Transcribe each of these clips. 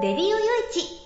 レディオよいち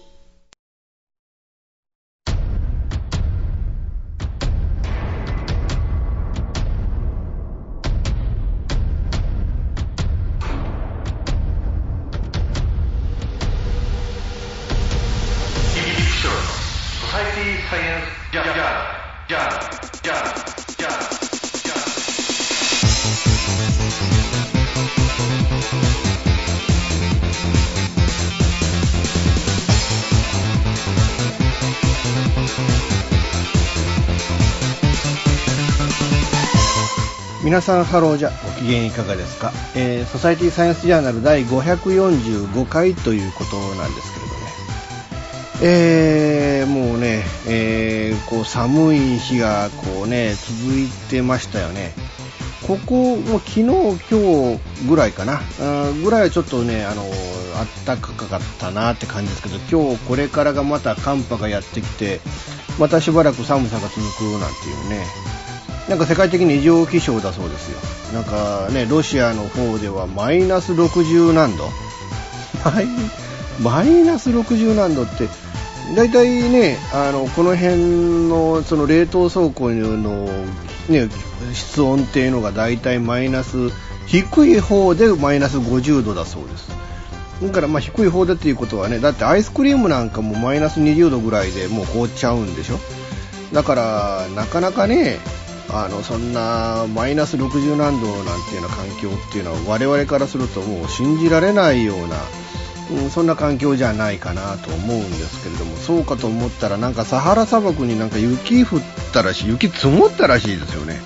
皆さんハローじゃ。ご機嫌いかがですか、えーソサイティサイエンスジャーナル第545回ということなんですけれどね。えーもうね、えーこう寒い日がこうね続いてましたよね。ここも昨日今日ぐらいかな。ぐらいはちょっとねあの暖かかったなって感じですけど今日これからがまた寒波がやってきてまたしばらく寒さが続くなんていうね。なんか世界的に異常気象だそうですよ。なんかね、ロシアの方ではマイナス60何度マイナス60何度って、大体ね、あの、この辺のその冷凍倉庫のね、室温っていうのが大体マイナス、低い方でマイナス50度だそうです。だからまあ低い方でっていうことはね、だってアイスクリームなんかもマイナス20度ぐらいでもう凍っちゃうんでしょだから、なかなかね、あのそんなマイナス60何度なんていうような環境っていうのは我々からするともう信じられないような、うん、そんな環境じゃないかなと思うんですけれどもそうかと思ったらなんかサハラ砂漠になんか雪降ったらしい雪積もったらしいですよね。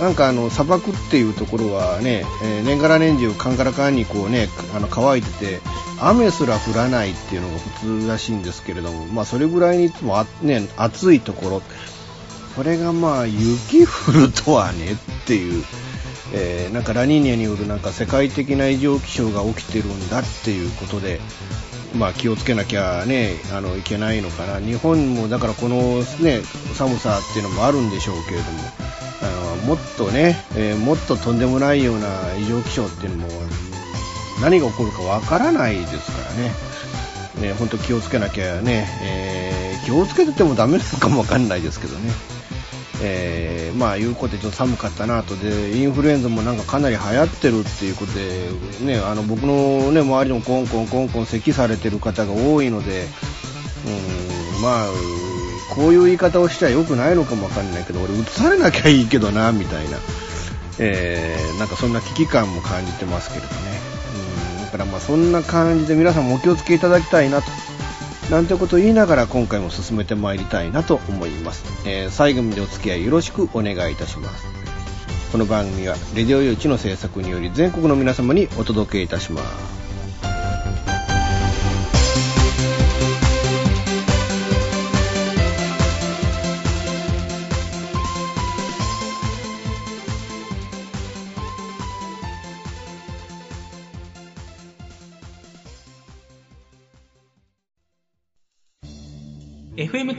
なんかあの砂漠っていうところはね、えー年がら年中カンカラカンにこうねあの乾いてて雨すら降らないっていうのが普通らしいんですけれどもまあそれぐらいにいつもあ、ね、暑いところそれがまあ雪降るとはねっていう、えーなんかラニーニャによるなんか世界的な異常気象が起きてるんだっていうことで、まあ、気をつけなきゃねあのいけないのかな日本もだからこの、ね、寒さっていうのもあるんでしょうけれどもあのもっとね、えーもっととんでもないような異常気象っていうのも何が起こるかわからないですからね。ね、本当気をつけなきゃね、えー気をつけててもダメなのかもわかんないですけどね。えーまあいうことでちょっと寒かったなとでインフルエンザもなんかかなり流行ってるっていうことで、ね、あの僕の、ね、周りでもコンコンコンコン咳されてる方が多いので、うん、まあこういう言い方をしちゃよくないのかもわかんないけど俺移されなきゃいいけどなみたいな、えーなんかそんな危機感も感じてますけれどね、うん、だからまあそんな感じで皆さんもお気をつけいただきたいなと。なんてことを言いながら今回も進めてまいりたいなと思います、えー最後までお付き合いよろしくお願いいたします。この番組はレディオ誘致の制作により全国の皆様にお届けいたします「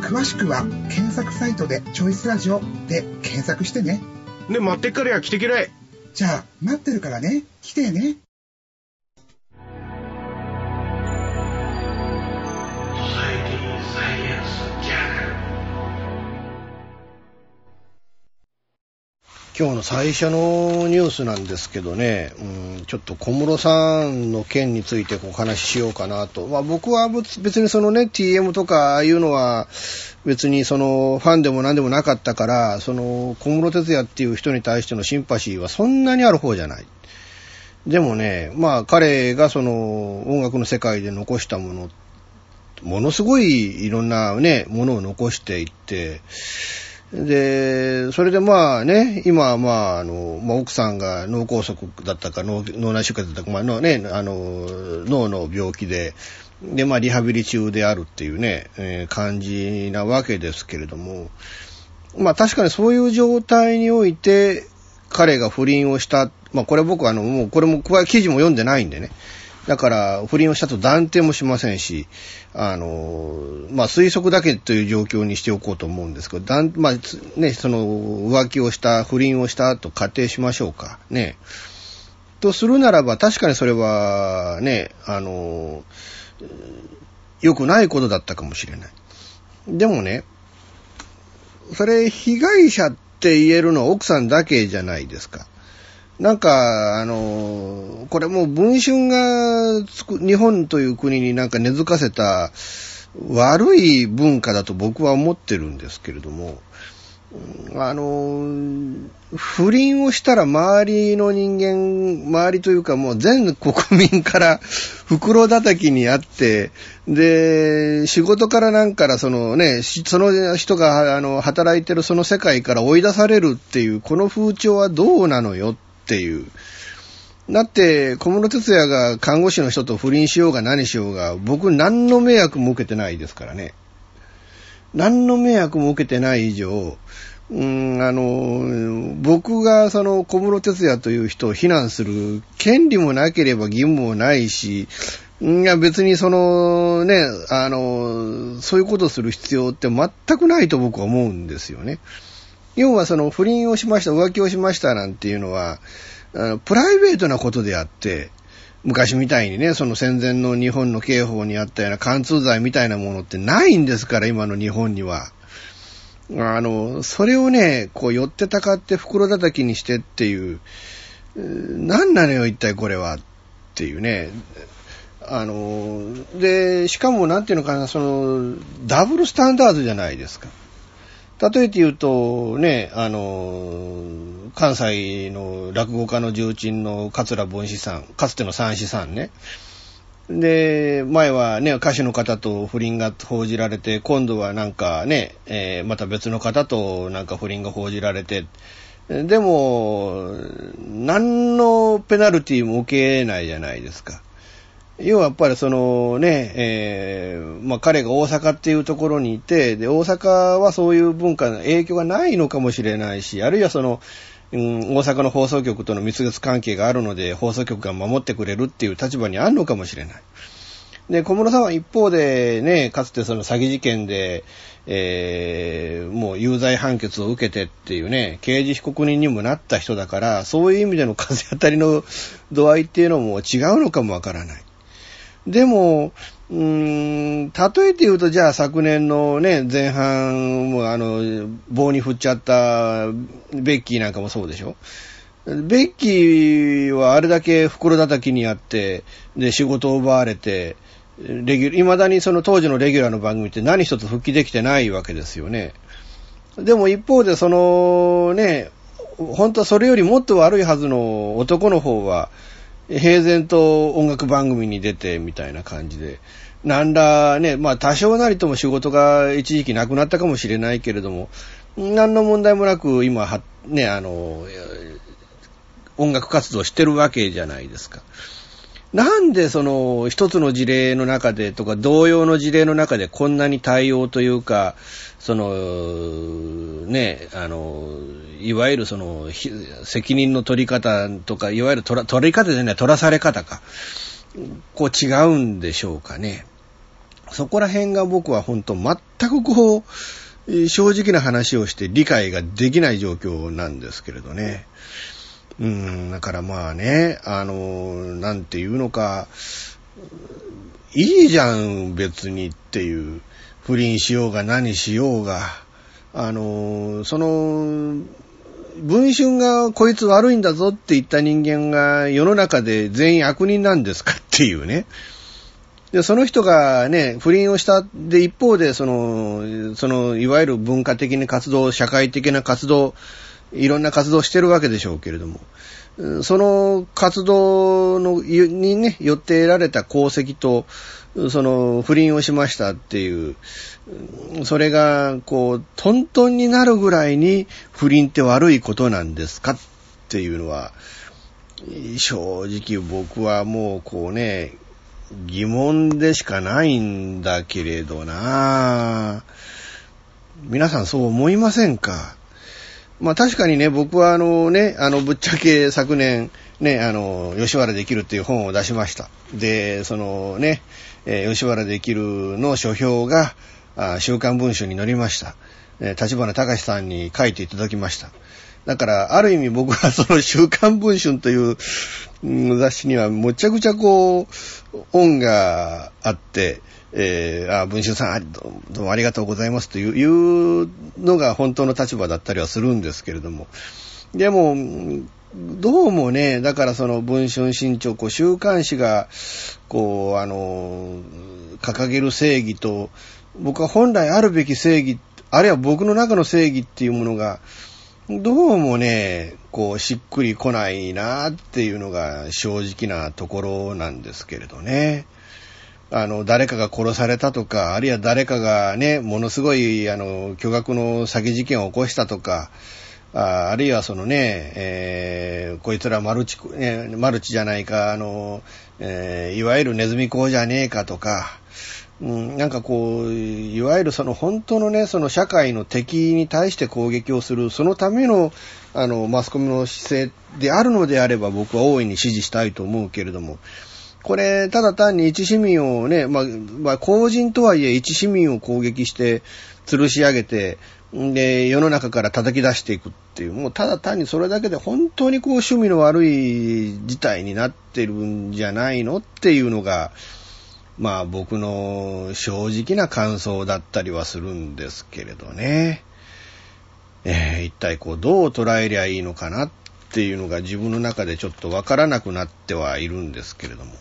詳しくは検索サイトでチョイスラジオで検索してね。で、待ってっからや来てけらい。じゃあ、待ってるからね。来てね。今日の最初のニュースなんですけどね、うん、ちょっと小室さんの件についてお話ししようかなと。まあ僕は別にそのね、TM とかああいうのは別にそのファンでも何でもなかったから、その小室哲也っていう人に対してのシンパシーはそんなにある方じゃない。でもね、まあ彼がその音楽の世界で残したもの、ものすごいいろんなね、ものを残していって、で、それでまあね、今はまあ、あの、まあ、奥さんが脳梗塞だったか脳、内出血だったか、まあのね、あの、脳の病気で、で、まあ、リハビリ中であるっていうね、えー、感じなわけですけれども、まあ、確かにそういう状態において、彼が不倫をした、まあ、これ僕あの、もうこれも、記事も読んでないんでね、だから、不倫をしたと断定もしませんし、あの、まあ、推測だけという状況にしておこうと思うんですけど、だん、まあ、ね、その、浮気をした、不倫をしたと仮定しましょうか。ね。とするならば、確かにそれは、ね、あの、良くないことだったかもしれない。でもね、それ、被害者って言えるのは奥さんだけじゃないですか。なんか、あの、これもう文春が日本という国になんか根付かせた悪い文化だと僕は思ってるんですけれども、あの、不倫をしたら周りの人間、周りというかもう全国民から 袋叩きにあって、で、仕事からなんからそのね、その人があの働いてるその世界から追い出されるっていう、この風潮はどうなのよっていう。だって、小室哲也が看護師の人と不倫しようが何しようが、僕何の迷惑も受けてないですからね。何の迷惑も受けてない以上、うん、あの、僕がその小室哲也という人を非難する権利もなければ義務もないし、いや別にそのね、あの、そういうことをする必要って全くないと僕は思うんですよね。要はその不倫をしました、浮気をしましたなんていうのは、あのプライベートなことであって、昔みたいにね、その戦前の日本の刑法にあったような貫通罪みたいなものってないんですから、今の日本には。あの、それをね、こう寄ってたかって袋叩きにしてっていう、何なのよ、一体これは。っていうね。あの、で、しかもなんていうのかな、その、ダブルスタンダードじゃないですか。例えて言うと、ね、あの、関西の落語家の重鎮の桂文枝さん、かつての三子さんね。で、前はね、歌手の方と不倫が報じられて、今度はなんかね、えー、また別の方となんか不倫が報じられて、でも、何のペナルティも受けないじゃないですか。要はやっぱりそのね、えー、まあ彼が大阪っていうところにいて、で、大阪はそういう文化の影響がないのかもしれないし、あるいはその、うん、大阪の放送局との蜜月関係があるので、放送局が守ってくれるっていう立場にあるのかもしれない。で、小室さんは一方でね、かつてその詐欺事件で、えー、もう有罪判決を受けてっていうね、刑事被告人にもなった人だから、そういう意味での風当たりの度合いっていうのも違うのかもわからない。でも、うーん、例えて言うと、じゃあ昨年のね、前半、もあの、棒に振っちゃったベッキーなんかもそうでしょ？ベッキーはあれだけ袋叩きにあって、で、仕事を奪われて、レギュ未だにその当時のレギュラーの番組って何一つ復帰できてないわけですよね。でも一方でそのね、本当はそれよりもっと悪いはずの男の方は、平然と音楽番組に出てみたいな感じで、なんらね、まあ多少なりとも仕事が一時期なくなったかもしれないけれども、何の問題もなく今は、ね、あの、音楽活動してるわけじゃないですか。なんでその一つの事例の中でとか同様の事例の中でこんなに対応というか、その、ね、あの、いわゆるその、責任の取り方とか、いわゆる取ら取り方じゃない、取らされ方か。こう違うんでしょうかね。そこら辺が僕は本当全くこう、正直な話をして理解ができない状況なんですけれどね。うん、だからまあね、あの、なんていうのか、いいじゃん、別にっていう。不倫しようが何しようが。あの、その、文春がこいつ悪いんだぞって言った人間が世の中で全員悪人なんですかっていうね。で、その人がね、不倫をした、で、一方で、その、その、いわゆる文化的な活動、社会的な活動、いろんな活動してるわけでしょうけれども、その活動のにね、よって得られた功績と、その不倫をしましたっていう、それが、こう、トントンになるぐらいに不倫って悪いことなんですかっていうのは、正直僕はもうこうね、疑問でしかないんだけれどな皆さんそう思いませんか？まあ確かにね、僕はあのね、あの、ぶっちゃけ昨年、ね、あの、吉原できるっていう本を出しました。で、そのね、えー、吉原できるの書評が、あ週刊文春に載りました。えー、立花隆さんに書いていただきました。だから、ある意味僕はその週刊文春という、雑誌にはむちゃくちゃこう、恩があって、えー、あ、文春さん、どうもありがとうございますといういうのが本当の立場だったりはするんですけれども。でも、どうもね、だからその文春新潮、こう週刊誌が、こう、あの、掲げる正義と、僕は本来あるべき正義、あるいは僕の中の正義っていうものが、どうもね、こう、しっくりこないなっていうのが正直なところなんですけれどね。あの、誰かが殺されたとか、あるいは誰かがね、ものすごい、あの、巨額の詐欺事件を起こしたとか、ああるいはそのね、えー、こいつらマルチ、ね、マルチじゃないか、あの、えー、いわゆるネズミ講じゃねえかとか、うん、なんかこう、いわゆるその本当のね、その社会の敵に対して攻撃をする、そのための、あの、マスコミの姿勢であるのであれば僕は大いに支持したいと思うけれども、これ、ただ単に一市民をね、まあ、まあ、公人とはいえ一市民を攻撃して、吊るし上げて、で、世の中から叩き出していくっていう、もうただ単にそれだけで本当にこう趣味の悪い事態になってるんじゃないのっていうのが、まあ僕の正直な感想だったりはするんですけれどね。えー、一体こうどう捉えりゃいいのかなっていうのが自分の中でちょっとわからなくなってはいるんですけれども。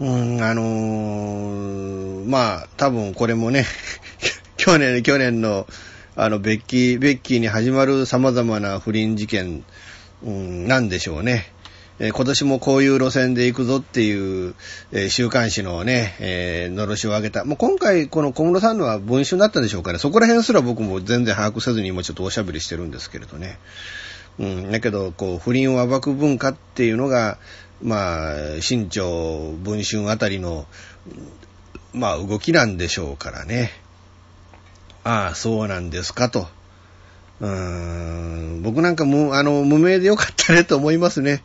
うん、あのー、まあ、多分これもね、去年、去年の、あの、ベッキー、ベッキーに始まる様々な不倫事件、うん、なんでしょうね。え、今年もこういう路線で行くぞっていう、え、週刊誌のね、えー、のろしを上げた。もう今回、この小室さんのは文春だったんでしょうかね。そこら辺すら僕も全然把握せずに今ちょっとおしゃべりしてるんですけれどね。うん、だけど、こう、不倫を暴く文化っていうのが、まあ、新潮、文春あたりの、まあ、動きなんでしょうからね。ああ、そうなんですかと。うん、僕なんかも、あの、無名でよかったねと思いますね。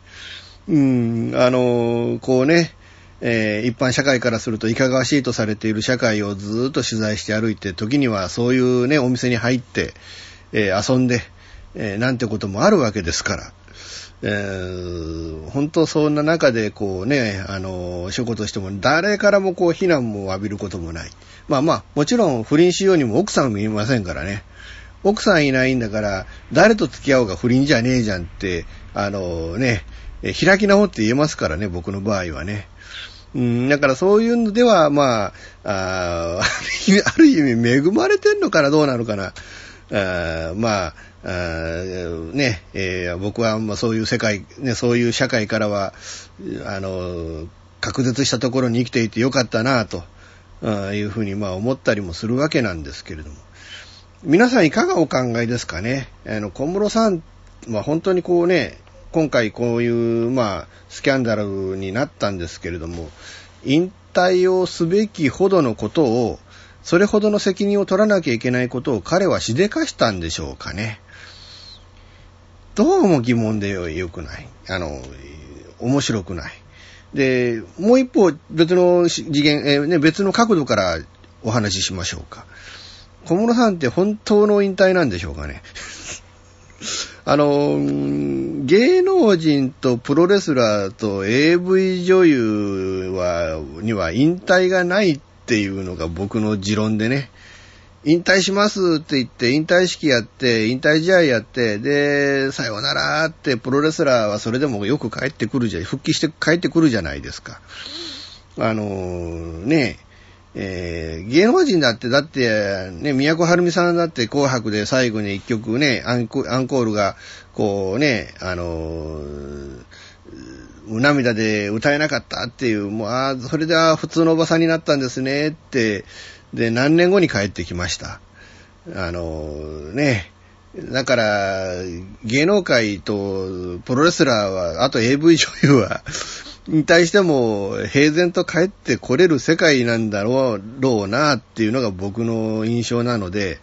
うん、あの、こうね、えー、一般社会からするといかがわしいとされている社会をずっと取材して歩いて、時にはそういうね、お店に入って、えー、遊んで、えー、なんてこともあるわけですから。えー、本当そんな中でこうね、あの、仕事しても誰からもこう非難も浴びることもない。まあまあ、もちろん不倫しようにも奥さんもいませんからね。奥さんいないんだから、誰と付き合おうが不倫じゃねえじゃんって、あのね、開き直って言えますからね、僕の場合はね。うん、だからそういうのでは、まあ、あ ある意味恵まれてんのかな、どうなのかな。あまあ、ね、えー、僕はまあそういう世界、ね、そういう社会からは、あの、隔絶したところに生きていてよかったなと、いうふうにまあ思ったりもするわけなんですけれども。皆さんいかがお考えですかね？あの、小室さんは本当にこうね、今回こういう、まあ、スキャンダルになったんですけれども、引退をすべきほどのことを、それほどの責任を取らなきゃいけないことを彼はしでかしたんでしょうかね。どうも疑問でよくない。あの、面白くない。で、もう一方、別の次元、えーね、別の角度からお話ししましょうか。小室さんって本当の引退なんでしょうかね。あの、芸能人とプロレスラーと AV 女優は、には引退がないっていうのが僕の持論でね。引退しますって言って、引退式やって、引退試合やって、で、さようならって、プロレスラーはそれでもよく帰ってくるじゃ、復帰して帰ってくるじゃないですか。あのね、えー、芸能人だって、だって、ね、宮古はるみさんだって紅白で最後に一曲ね、アンコールが、こうね、あのー、涙で歌えなかったっていう、もう、ああ、それでは普通のおばさんになったんですねって、で、何年後に帰ってきました。あの、ね、だから、芸能界とプロレスラーは、あと AV 女優は、に対しても平然と帰ってこれる世界なんだろうなっていうのが僕の印象なので、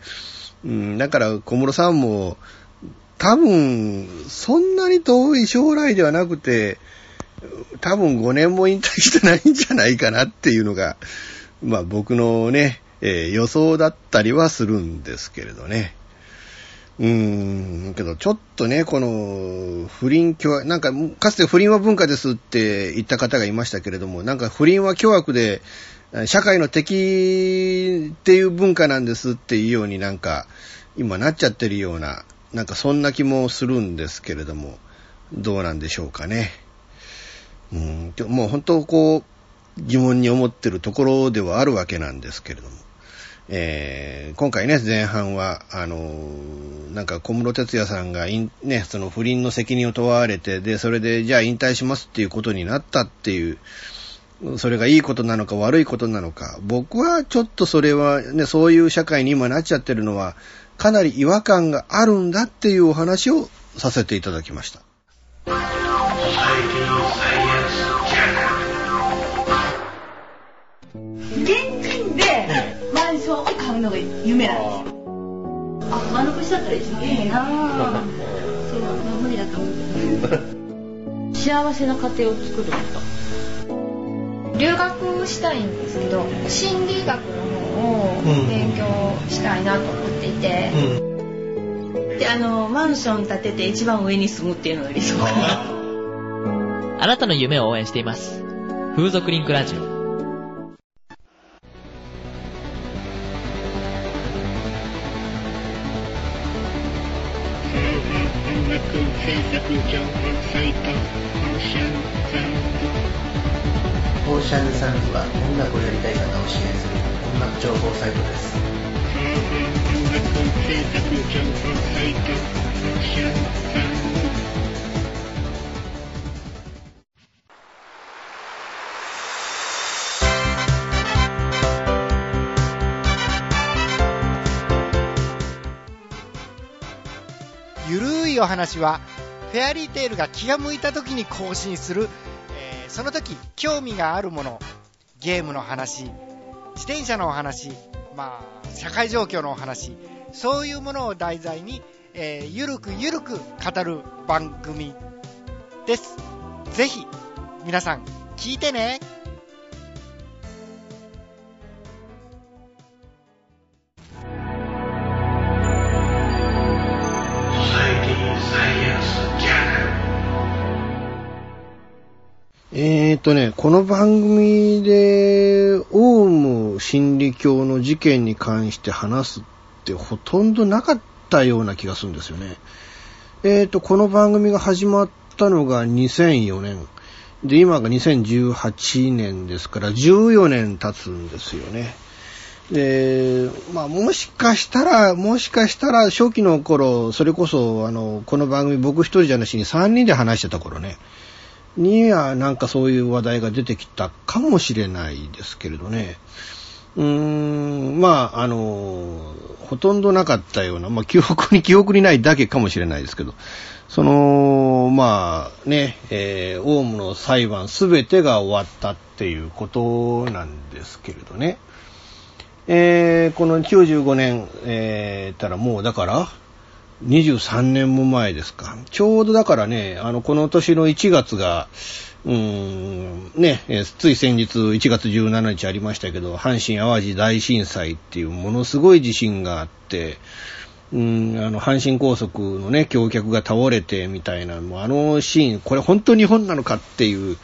うん、だから小室さんも多分そんなに遠い将来ではなくて、多分5年も引退してないんじゃないかなっていうのが、まあ僕のね、えー、予想だったりはするんですけれどね。うーん、けどちょっとね、この不倫凶悪、なんかかつて不倫は文化ですって言った方がいましたけれども、なんか不倫は凶悪で、社会の敵っていう文化なんですっていうようになんか今なっちゃってるような、なんかそんな気もするんですけれども、どうなんでしょうかね。うん、もう本当こう疑問に思ってるところではあるわけなんですけれども。えー、今回ね、前半は、あのー、なんか小室哲也さんがね、その不倫の責任を問われて、で、それで、じゃあ引退しますっていうことになったっていう、それがいいことなのか悪いことなのか、僕はちょっとそれはね、そういう社会に今なっちゃってるのは、かなり違和感があるんだっていうお話をさせていただきました。夢なんですよ。あ丸腰だったら一番いいな。そう無理だと思う。幸せな家庭を作ること。留学したいんですけど心理学の方を勉強したいなと思っていて、うん、であのマンション建てて一番上に住むっていうのが理想かな。あなたの夢を応援しています。風俗リンクラジオお話はフェアリーテールが気が向いた時に更新する、えー、その時興味があるものゲームの話自転車のお話まあ社会状況のお話そういうものを題材に、えー、ゆるくゆるく語る番組です。ぜひ皆さん聞いてね。えーとね、この番組で、オウム真理教の事件に関して話すってほとんどなかったような気がするんですよね。えーと、この番組が始まったのが2004年。で、今が2018年ですから、14年経つんですよね。で、まあ、もしかしたら、もしかしたら、初期の頃、それこそ、あの、この番組僕一人じゃなしに3人で話してた頃ね。にはなんかそういう話題が出てきたかもしれないですけれどね。うーん、まあ、あの、ほとんどなかったような、まあ、記憶に記憶にないだけかもしれないですけど、その、まあね、えー、オウムの裁判すべてが終わったっていうことなんですけれどね。えー、この95年、えー、たらもうだから、23年も前ですか。ちょうどだからね、あの、この年の1月が、うーん、ね、つい先日1月17日ありましたけど、阪神淡路大震災っていうものすごい地震があって、うん、あの、阪神高速のね、橋脚が倒れてみたいな、もうあのシーン、これ本当日本なのかっていう、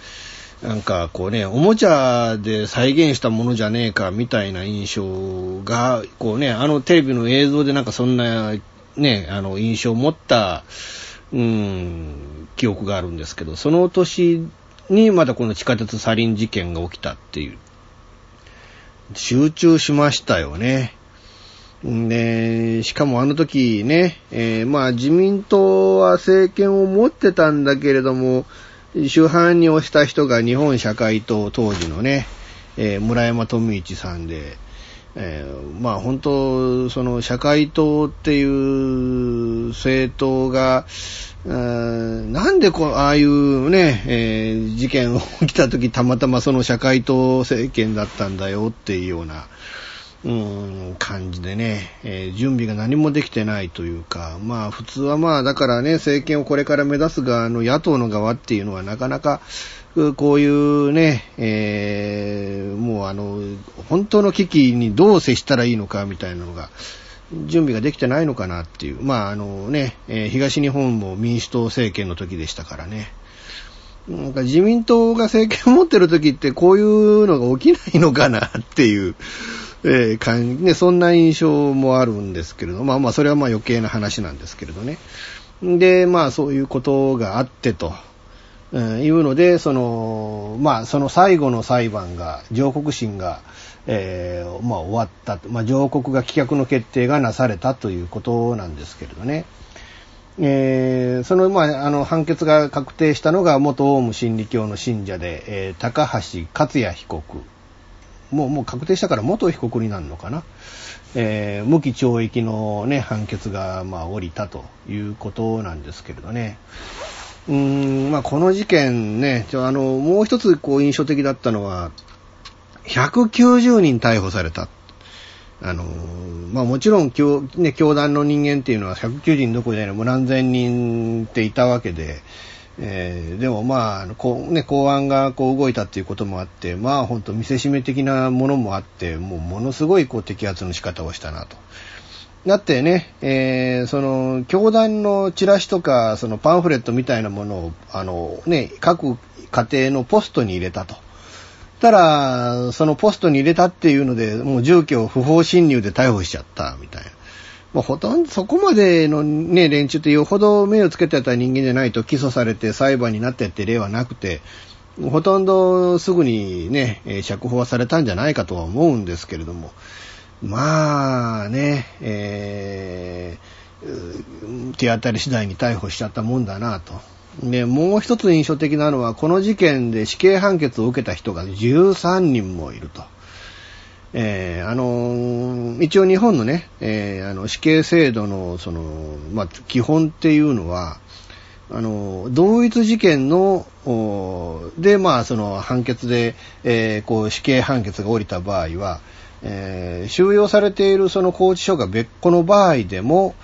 なんかこうね、おもちゃで再現したものじゃねえかみたいな印象が、こうね、あのテレビの映像でなんかそんなね、あの印象を持った、うん、記憶があるんですけど、その年にまたこの地下鉄サリン事件が起きたっていう。集中しましたよね。で、しかもあの時ね、えー、まあ自民党は政権を持ってたんだけれども、主犯に押した人が日本社会党当時のね、えー、村山富一さんで、えー、まあ本当、その社会党っていう政党が、なんでこう、ああいうね、えー、事件起きた時たまたまその社会党政権だったんだよっていうような、うん、感じでね、えー、準備が何もできてないというか、まあ普通はまあだからね、政権をこれから目指す側の野党の側っていうのはなかなか、こういうね、えー、もうあの、本当の危機にどう接したらいいのかみたいなのが、準備ができてないのかなっていう。まああのね、えー、東日本も民主党政権の時でしたからね。なんか自民党が政権を持ってる時ってこういうのが起きないのかなっていう。えー、かんね、そんな印象もあるんですけれど、まあまあ、それはまあ余計な話なんですけれどね。で、まあ、そういうことがあってと、うん、いうので、その、まあ、その最後の裁判が、上告審が、えー、まあ、終わった。まあ、上告が棄却の決定がなされたということなんですけれどね。えー、その、まあ、あの、判決が確定したのが、元オウム真理教の信者で、えー、高橋克也被告もう、もう確定したから元被告になるのかな。えー、無期懲役のね、判決が、まあ、降りたということなんですけれどね。うーん、まあ、この事件ね、あの、もう一つ、こう、印象的だったのは、190人逮捕された。あの、まあ、もちろん、教、ね、教団の人間っていうのは190人どころじゃない、もう何千人っていたわけで、えー、でもまあ、こうね、公安がこう動いたっていうこともあって、まあ本当見せしめ的なものもあって、もうものすごいこう摘発の仕方をしたなと。だってね、えー、その、教団のチラシとか、そのパンフレットみたいなものを、あの、ね、各家庭のポストに入れたと。たら、そのポストに入れたっていうので、もう住居を不法侵入で逮捕しちゃった、みたいな。まあ、ほとんどそこまでのね、連中ってよほど目をつけてた人間じゃないと起訴されて裁判になってって例はなくて、ほとんどすぐにね、釈放されたんじゃないかとは思うんですけれども、まあね、えー、手当たり次第に逮捕しちゃったもんだなと。で、もう一つ印象的なのは、この事件で死刑判決を受けた人が13人もいると。えー、あのー、一応日本のね、えー、あの死刑制度のその、まあ、基本っていうのは、あの、同一事件の、で、まあ、その判決で、えー、こう死刑判決が下りた場合は、えー、収容されているその拘置所が別個の場合でも、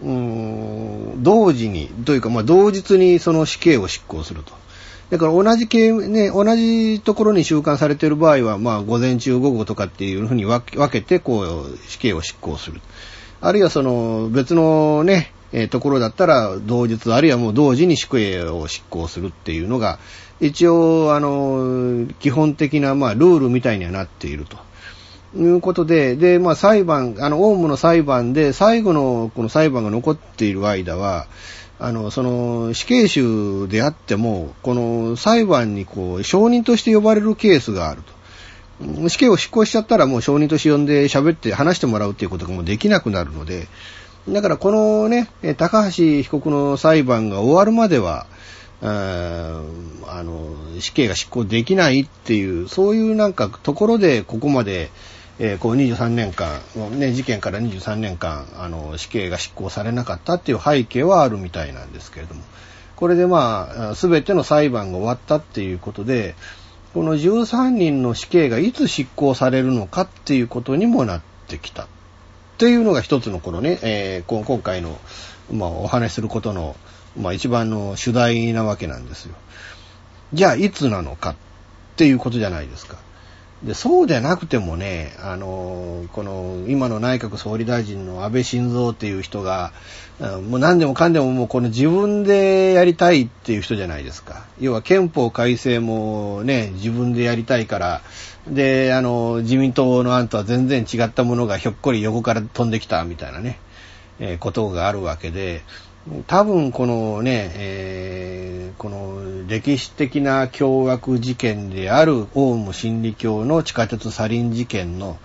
うん、同時に、というか、まあ、同日にその死刑を執行すると。だから同じ刑、ね、同じところに収監されている場合は、まあ、午前中、午後とかっていうふうに分けて、こう、死刑を執行する。あるいはその、別のね、え、ところだったら、同日、あるいはもう同時に死刑を執行するっていうのが、一応、あの、基本的な、まあ、ルールみたいにはなっていると。いうことで、で、まあ裁判、あの、オウムの裁判で最後のこの裁判が残っている間は、あの、その、死刑囚であっても、この裁判にこう、証人として呼ばれるケースがあると。死刑を執行しちゃったらもう証人として呼んで喋って話してもらうっていうことがもうできなくなるので、だからこのね、高橋被告の裁判が終わるまでは、あの、死刑が執行できないっていう、そういうなんかところでここまで、えー、こう23年間、ね、事件から23年間、あの、死刑が執行されなかったっていう背景はあるみたいなんですけれども、これでまあ、すべての裁判が終わったっていうことで、この13人の死刑がいつ執行されるのかっていうことにもなってきた。っていうのが一つのこのね、えー、今回のまあ、お話しすることの、まあ、一番の主題なわけなんですよ。じゃあ、いつなのかっていうことじゃないですか。で、そうでなくてもね、あの、この、今の内閣総理大臣の安倍晋三っていう人が、もう何でもかんでももうこの自分でやりたいっていう人じゃないですか。要は憲法改正もね、自分でやりたいから、で、あの、自民党の案とは全然違ったものがひょっこり横から飛んできたみたいなね、えー、ことがあるわけで、多分このね、えー、この歴史的な凶悪事件であるオウム真理教の地下鉄サリン事件の、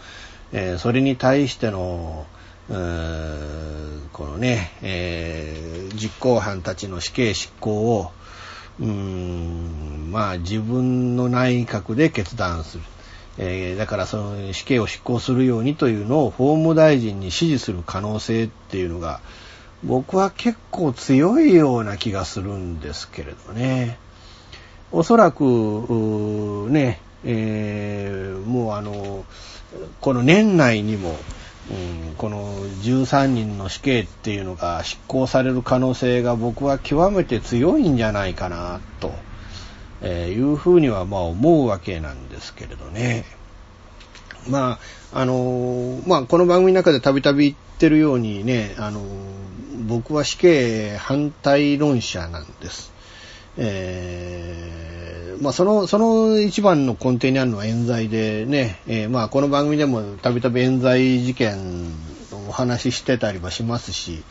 えー、それに対しての、このね、えー、実行犯たちの死刑執行を、うん、まあ自分の内閣で決断する。えー、だからその死刑を執行するようにというのを法務大臣に指示する可能性っていうのが、僕は結構強いような気がするんですけれどね。おそらく、ね、えー、もうあの、この年内にも、うん、この13人の死刑っていうのが執行される可能性が僕は極めて強いんじゃないかなと、え、いうふうにはまあ思うわけなんですけれどね。まあ、あの、まあ、この番組の中でたびたび言ってるようにね、あの、僕は死刑反対論者なんです。えー、まあ、その、その一番の根底にあるのは冤罪でね、えー、まあ、この番組でもたびたび冤罪事件のお話ししてたりはしますし、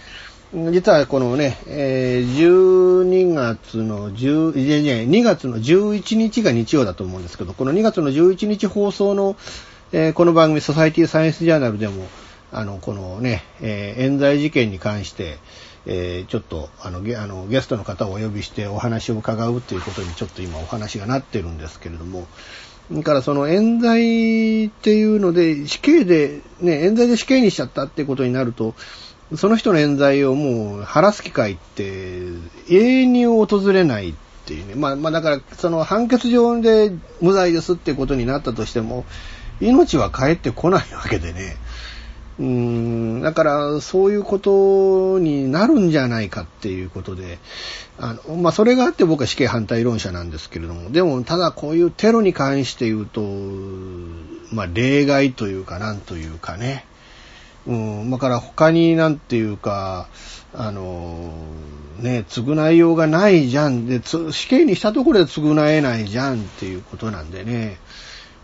実はこのね、えー、12月の10、いやいや、2月の11日が日曜だと思うんですけど、この2月の11日放送の、えー、この番組、ソサイティサイエンスジャーナルでも、あの、このね、えー、冤罪事件に関して、えー、ちょっとあのゲあのゲストの方をお呼びしてお話を伺うということにちょっと今お話がなってるんですけれども、だからその冤罪っていうので、死刑で、ね、冤罪で死刑にしちゃったってことになると、その人の冤罪をもう晴らす機会って永遠に訪れないっていうね。まあ、まあだからその判決上で無罪ですってことになったとしても、命は帰ってこないわけでね。うーん、だからそういうことになるんじゃないかっていうことで、あの、まあ、それがあって僕は死刑反対論者なんですけれども、でもただこういうテロに関して言うと、まあ、例外というかなんというかね、うん、だから他になんていうか、あの、ね、償いようがないじゃん。で、死刑にしたところで償えないじゃんっていうことなんでね。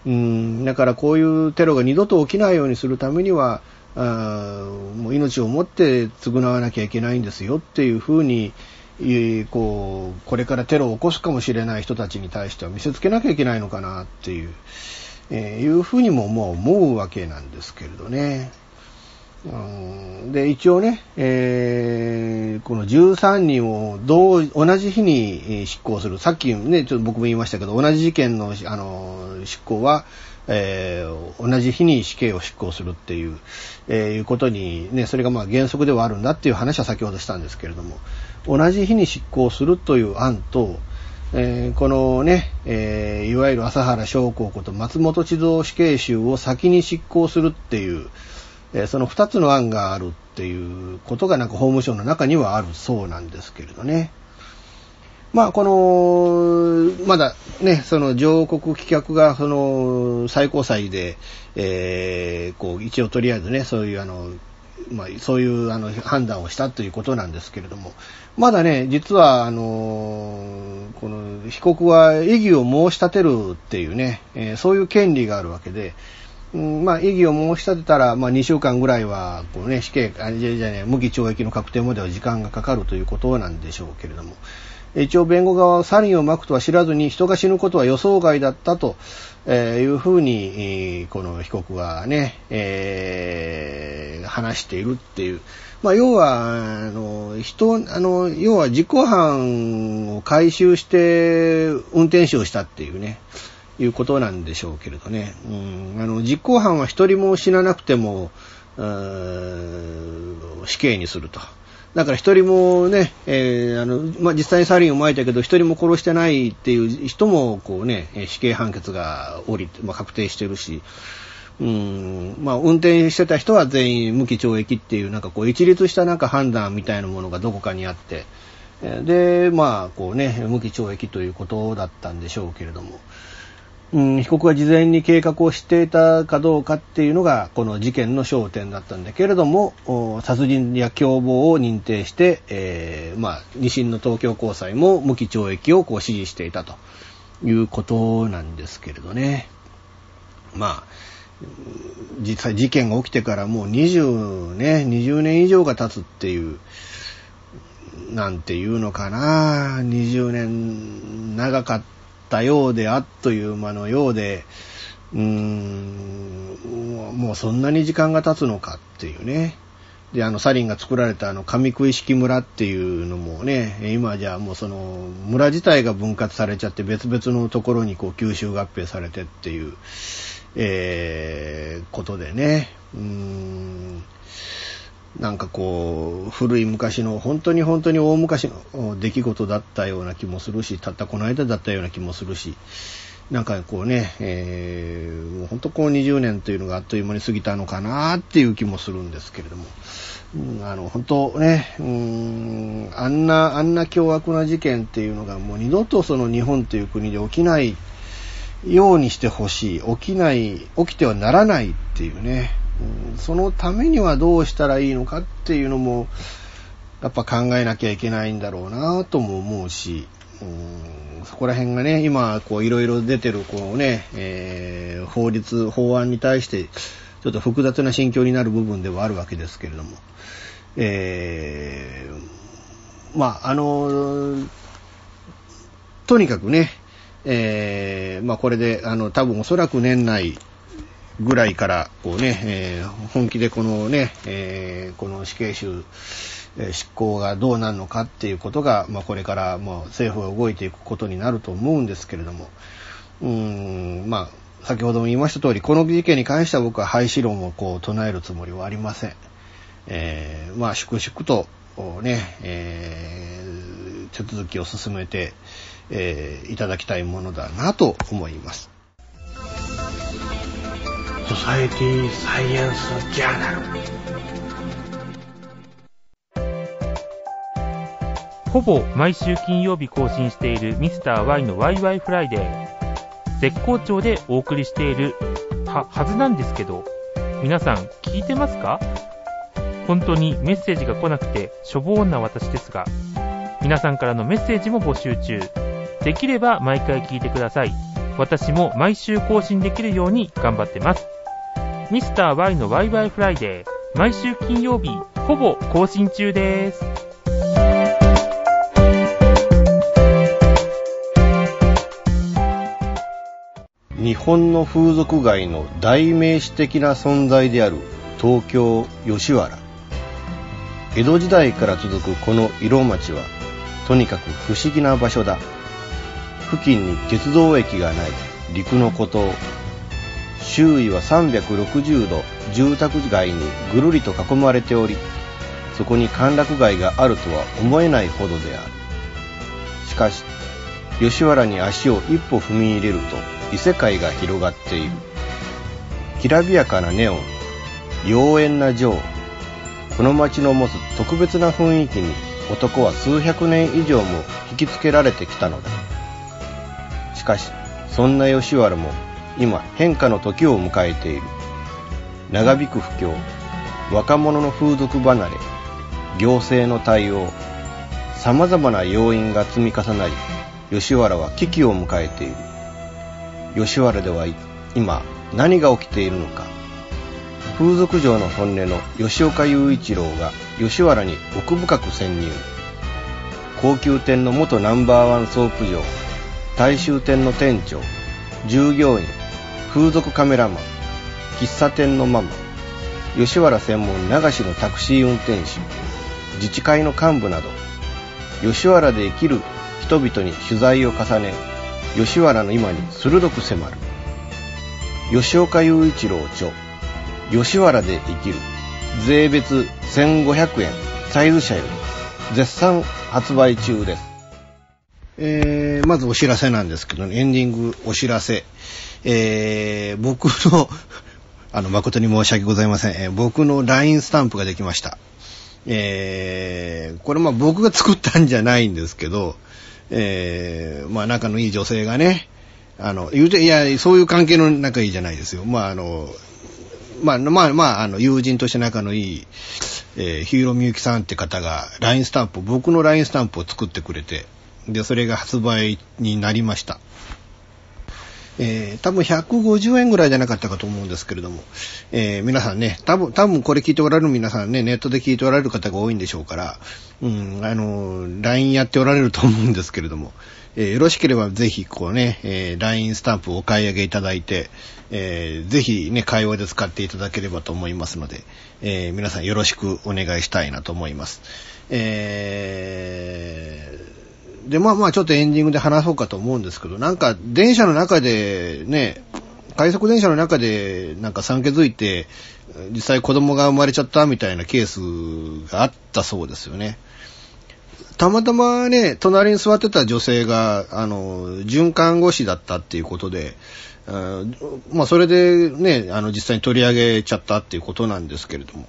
うん、だからこういうテロが二度と起きないようにするためには、あもう命を持って償わなきゃいけないんですよっていうふうに、こう、これからテロを起こすかもしれない人たちに対しては見せつけなきゃいけないのかなっていう、えー、いうふうにももう思うわけなんですけれどね。で、一応ね、えー、この13人を同同じ日に執行する。さっきね、ちょっと僕も言いましたけど、同じ事件のあの執行は、えー、同じ日に死刑を執行するっていう、えー、いうことに、ね、それがまあ原則ではあるんだっていう話は先ほどしたんですけれども、同じ日に執行するという案と、えー、このね、えー、いわゆる朝原将校こと松本地蔵死刑囚を先に執行するっていう、え、その二つの案があるっていうことがなんか法務省の中にはあるそうなんですけれどね。まあ、この、まだね、その上告棄却が、その、最高裁で、えー、こう、一応とりあえずね、そういうあの、まあ、そういうあの判断をしたということなんですけれども、まだね、実は、あの、この被告は異議を申し立てるっていうね、えー、そういう権利があるわけで、うん、まあ、異議を申し立てたら、まあ、2週間ぐらいは、こうね、死刑、あじゃじゃね、無期懲役の確定までは時間がかかるということなんでしょうけれども、一応弁護側はサリンをまくとは知らずに人が死ぬことは予想外だったと、えいうふうに、この被告はね、えー、話しているっていう。まあ、要は、あの、人、あの、要は実行犯を回収して運転手をしたっていうね、いうことなんでしょうけれどね。うん、あの、実行犯は一人も死ななくても、死刑にすると。だから一人もね、えー、あの、まあ、実際にサリンを撒いたけど、一人も殺してないっていう人も、こうね、死刑判決が降りて、まあ、確定してるし、うん、まあ、運転してた人は全員無期懲役っていう、なんかこう、一律したなんか判断みたいなものがどこかにあって、で、まあ、こうね、無期懲役ということだったんでしょうけれども、うん、被告が事前に計画を知っていたかどうかっていうのが、この事件の焦点だったんだけれども、殺人や共謀を認定して、えーまあ、二審の東京高裁も無期懲役をこう指示していたということなんですけれどね。まあ、実際事件が起きてからもう20ね、20年以上が経つっていう、なんていうのかな、20年長かったたようであっという間のようで、うーん、もうそんなに時間が経つのかっていうね。で、あの、サリンが作られたあの、上食い式村っていうのもね、今じゃもうその、村自体が分割されちゃって別々のところにこう吸収合併されてっていう、えー、ことでね、うーん、なんかこう、古い昔の、本当に本当に大昔の出来事だったような気もするし、たったこの間だったような気もするし、なんかこうね、えー、もう本当こう20年というのがあっという間に過ぎたのかなっていう気もするんですけれども、うんあの、本当ね、うーん、あんな、あんな凶悪な事件っていうのがもう二度とその日本という国で起きないようにしてほしい。起きない、起きてはならないっていうね。そのためにはどうしたらいいのかっていうのも、やっぱ考えなきゃいけないんだろうなとも思うし、うん。そこら辺がね、今、こう、いろいろ出てる、こうね、えー法律、法案に対して、ちょっと複雑な心境になる部分ではあるわけですけれども、えーまあ、あの、とにかくね、えーまあこれで、あの、多分おそらく年内ぐらいから、こうね、えー本気でこのね、えーこの死刑囚、執行がどうなるのかっていうことが、まあこれからもう政府が動いていくことになると思うんですけれども、うーん、まあ、先ほども言いました通り、この事件に関しては僕は廃止論をこう唱えるつもりはありません。えーまあ、粛々と、ね、えー手続きを進めて、えーいただきたいものだなと思います。ソサエティサイエンスジャーナルほぼ毎週金曜日更新しているミスター y のワイワイフライデー。絶好調でお送りしているは、はずなんですけど、皆さん聞いてますか？本当にメッセージが来なくてしょぼーんな私ですが、皆さんからのメッセージも募集中。できれば毎回聞いてください。私も毎週更新できるように頑張ってます。ミスター y のワイワイフライデー。毎週金曜日、ほぼ更新中です。日本の風俗街の代名詞的な存在である東京吉原江戸時代から続くこの色町はとにかく不思議な場所だ付近に鉄道駅がない陸の孤島周囲は360度住宅街にぐるりと囲まれておりそこに歓楽街があるとは思えないほどである。しかし吉原に足を一歩踏み入れると異世界が広がっている。きらびやかなネオン妖艶な情この街の持つ特別な雰囲気に男は数百年以上も引きつけられてきたのだ。しかしそんな吉原も今変化の時を迎えている。長引く不況若者の風俗離れ行政の対応様々な要因が積み重なり吉原は危機を迎えている。吉原では今何が起きているのか。風俗嬢の本音の吉岡雄一郎が吉原に奥深く潜入。高級店の元ナンバーワンソープ嬢大衆店の店長従業員風俗カメラマン喫茶店のママ吉原専門流しのタクシー運転手自治会の幹部など吉原で生きる人々に取材を重ね吉原の今に鋭く迫る吉岡雄一郎著吉原で生きる税別1500円サイズ社より絶賛発売中ですえー、まずお知らせなんですけど、エンディングお知らせ。えー、僕の あの、誠に申し訳ございません。えー僕の LINE スタンプができました。えー、これまあ僕が作ったんじゃないんですけど、えー、まあ仲のいい女性がね、あの、言うて、いや、そういう関係の仲いいじゃないですよ。まああの、まあまあまあ、あの、友人として仲のいい、えー、ヒーローみゆきさんって方が LINE スタンプ、僕の LINE スタンプを作ってくれて、で、それが発売になりました。えー、多分150円ぐらいじゃなかったかと思うんですけれども、えー皆さんね、多分、多分これ聞いておられる皆さんね、ネットで聞いておられる方が多いんでしょうから、うん、あの、LINE やっておられると思うんですけれども、えーよろしければぜひこうね、えー LINE スタンプをお買い上げいただいて、えーぜひね、会話で使っていただければと思いますので、えー皆さんよろしくお願いしたいなと思います。えーで、まあまあちょっとエンディングで話そうかと思うんですけど、なんか電車の中でね、快速電車の中でなんか産気づいて、実際子供が生まれちゃったみたいなケースがあったそうですよね。たまたまね、隣に座ってた女性が、あの、准看護師だったっていうことで、あまあそれでね、あの実際に取り上げちゃったっていうことなんですけれども、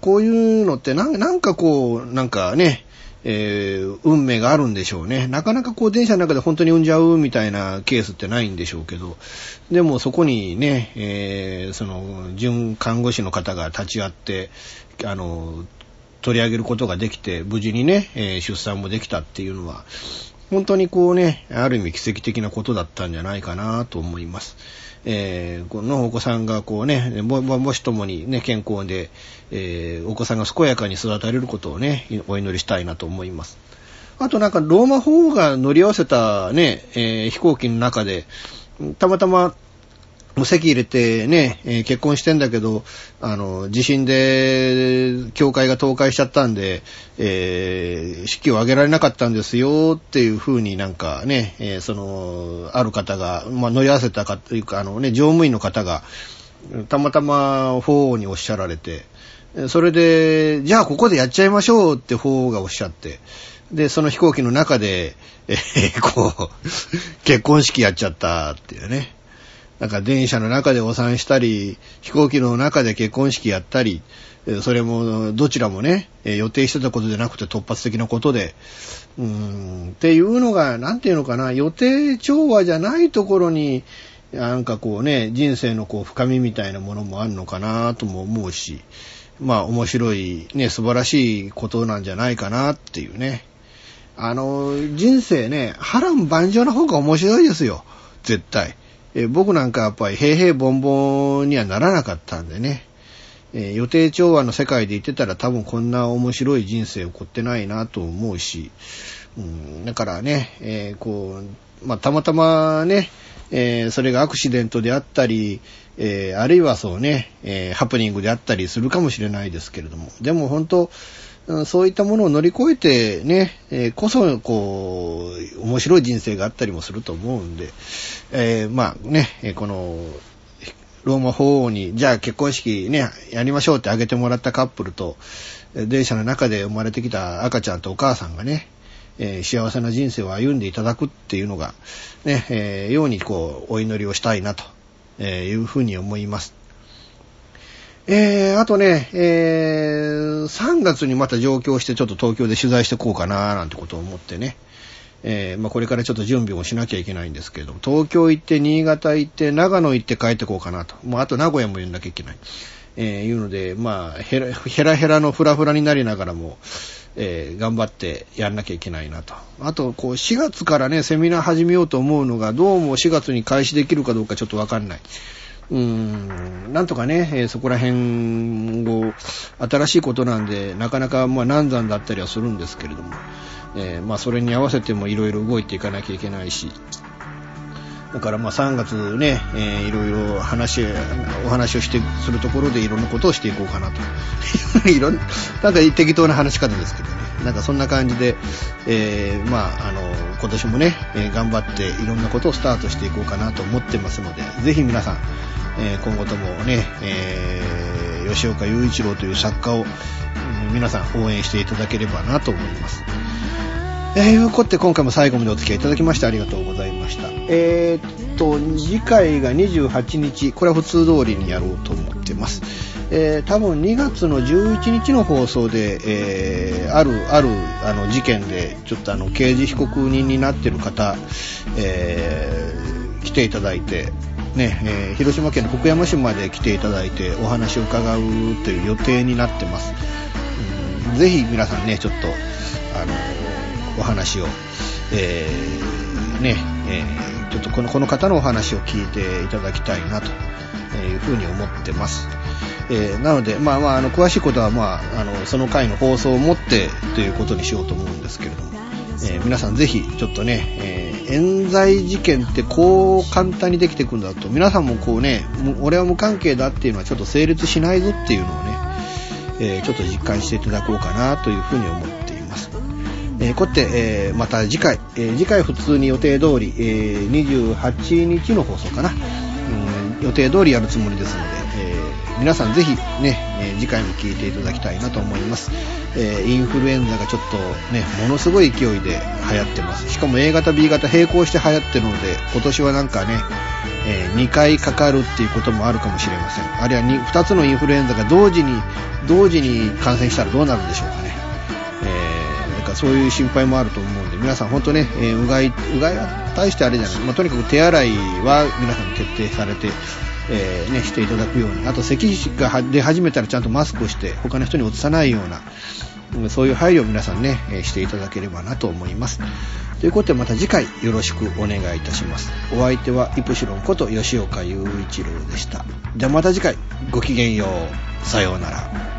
こういうのってなんかこう、なんかね、えー運命があるんでしょうね。なかなかこう電車の中で本当に産んじゃうみたいなケースってないんでしょうけど、でもそこにね、えーその、準看護師の方が立ち会って、あの、取り上げることができて、無事にね、えー出産もできたっていうのは、本当にこうね、ある意味奇跡的なことだったんじゃないかなと思います。えーこのお子さんがこうね、もももしともにね、健康で、えーお子さんが健やかに育たれることをね、お祈りしたいなと思います。あとなんか、ローマ法王が乗り合わせたね、えー飛行機の中で、たまたま、もう席入れてね、えー結婚してんだけど、あの、地震で、教会が倒壊しちゃったんで、えー式を挙げられなかったんですよっていう風になんかね、えーその、ある方が、まあ、乗り合わせたかというか、あのね、乗務員の方が、たまたま法王におっしゃられて、それで、じゃあここでやっちゃいましょうって法王がおっしゃって、で、その飛行機の中で、えーこう、結婚式やっちゃったっていうね。なんか電車の中でお産したり、飛行機の中で結婚式やったり、それもどちらもね、予定してたことじゃなくて突発的なことで、うーん、っていうのが、なんていうのかな、予定調和じゃないところに、なんかこうね、人生のこう深みみたいなものもあるのかなとも思うし、まあ面白い、ね、素晴らしいことなんじゃないかなっていうね。あの、人生ね、波乱万丈な方が面白いですよ。絶対。えー僕なんかやっぱり平々凡々にはならなかったんでね。えー予定調和の世界で言ってたら多分こんな面白い人生起こってないなと思うし、うん、だからね、えーこう、まあ、たまたまね、えーそれがアクシデントであったり、えーあるいはそうね、えーハプニングであったりするかもしれないですけれども、でも本当、そういったものを乗り越えてね、えーこそ、こう、面白い人生があったりもすると思うんで、えーまあね、えこの、ローマ法王に、じゃあ結婚式ね、やりましょうってあげてもらったカップルと、電車の中で生まれてきた赤ちゃんとお母さんがね、えー幸せな人生を歩んでいただくっていうのが、ね、えーようにこう、お祈りをしたいなと、えいうふうに思います。えー、あとね、えー、3月にまた上京してちょっと東京で取材してこうかななんてことを思ってね、えーまあ、これからちょっと準備をしなきゃいけないんですけれども、東京行って、新潟行って、長野行って帰ってこうかなと。もうあと名古屋も行んなきゃいけない。えー、いうので、まあ、ヘラヘラヘラのフラフラになりながらも、えー頑張ってやんなきゃいけないなと。あと、こう、4月からね、セミナー始めようと思うのが、どうも4月に開始できるかどうかちょっとわかんない。うん、なんとかね、えーそこら辺を、新しいことなんで、なかなか、まあ、難産だったりはするんですけれども、えーまあ、それに合わせてもいろいろ動いていかなきゃいけないし、だからまあ3月ね、えーいろいろ話、お話をして、するところでいろんなことをしていこうかなと。いろんな、なんか適当な話し方ですけどね。なんかそんな感じで、えーまあ、あの、今年もね、えー頑張っていろんなことをスタートしていこうかなと思ってますので、ぜひ皆さん、えー今後ともね、えー吉岡雄一郎という作家を、皆さん応援していただければなと思います。えー、ことで今回も最後までお付き合いいただきましてありがとうございました。えーと、次回が28日、これは普通通りにやろうと思ってます。えー多分2月の11日の放送で、えーある、ある、あの、事件で、ちょっとあの、刑事被告人になってる方、えー来ていただいて、ね、えー広島県の福山市まで来ていただいて、お話を伺うという予定になってます。うんぜひ皆さんね、ちょっと、あの、お話を、えーね、えーちょっとこのこの方のお話を聞いていただきたいなというふうに思ってます。えーなので、まあまあ、あの、詳しいことは、まあ、あの、その回の放送をもってということにしようと思うんですけれども、えー皆さんぜひ、ちょっとね、えー冤罪事件ってこう簡単にできていくんだと、皆さんもこうね、も俺は無関係だっていうのはちょっと成立しないぞっていうのをね、えーちょっと実感していただこうかなというふうに思って。えーこうやって、えーまた次回、えー次回普通に予定通り、えー28日の放送かな、うん、予定通りやるつもりですので、えー皆さんぜひね、え次回も聞いていただきたいなと思います。えインフルエンザがちょっとね、ものすごい勢いで流行ってます。しかも A 型、B 型並行して流行ってるので、今年はなんかね、え2回かかるっていうこともあるかもしれません。あるいは 2, つのインフルエンザが同時に、同時に感染したらどうなるんでしょうかね。そういう心配もあると思うんで、皆さん本当ね、えーうがい、うがいは大してあれじゃない。まあ、とにかく手洗いは皆さん徹底されて、えーね、していただくように。あと、咳が出始めたらちゃんとマスクをして、他の人に移さないような、そういう配慮を皆さんね、えしていただければなと思います。ということでまた次回よろしくお願いいたします。お相手はイプシロンこと吉岡雄一郎でした。じゃまた次回ごきげんよう。さようなら。